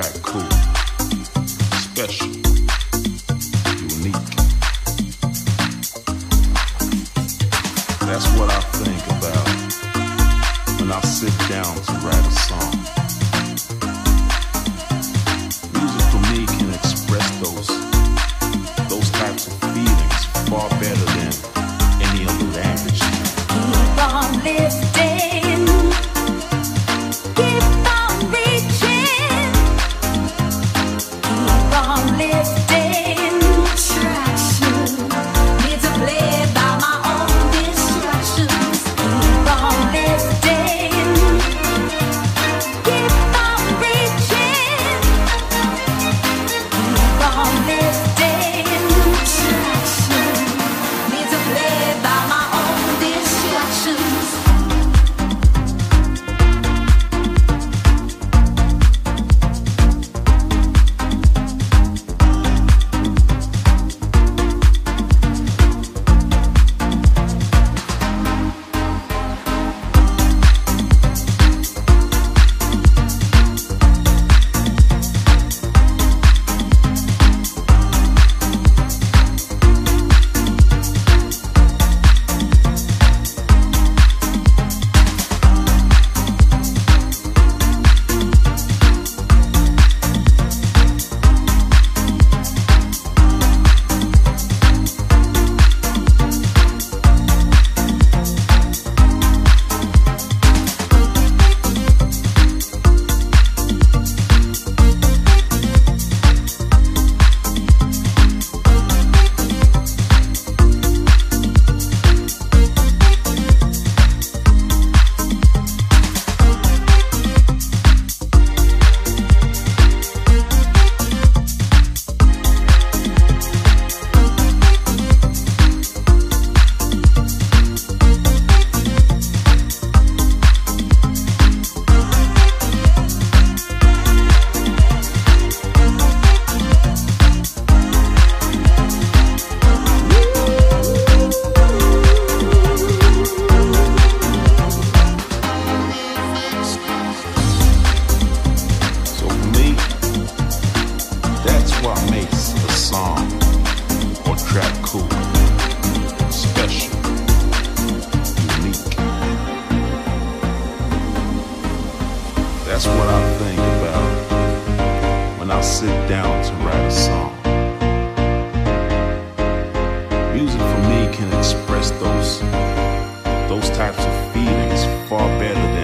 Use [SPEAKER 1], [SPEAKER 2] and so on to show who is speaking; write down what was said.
[SPEAKER 1] track cool, special, unique. That's what I think about when I sit down to write a song. That's what I think about when I sit down to write a song. Music for me can express those those types of feelings far better than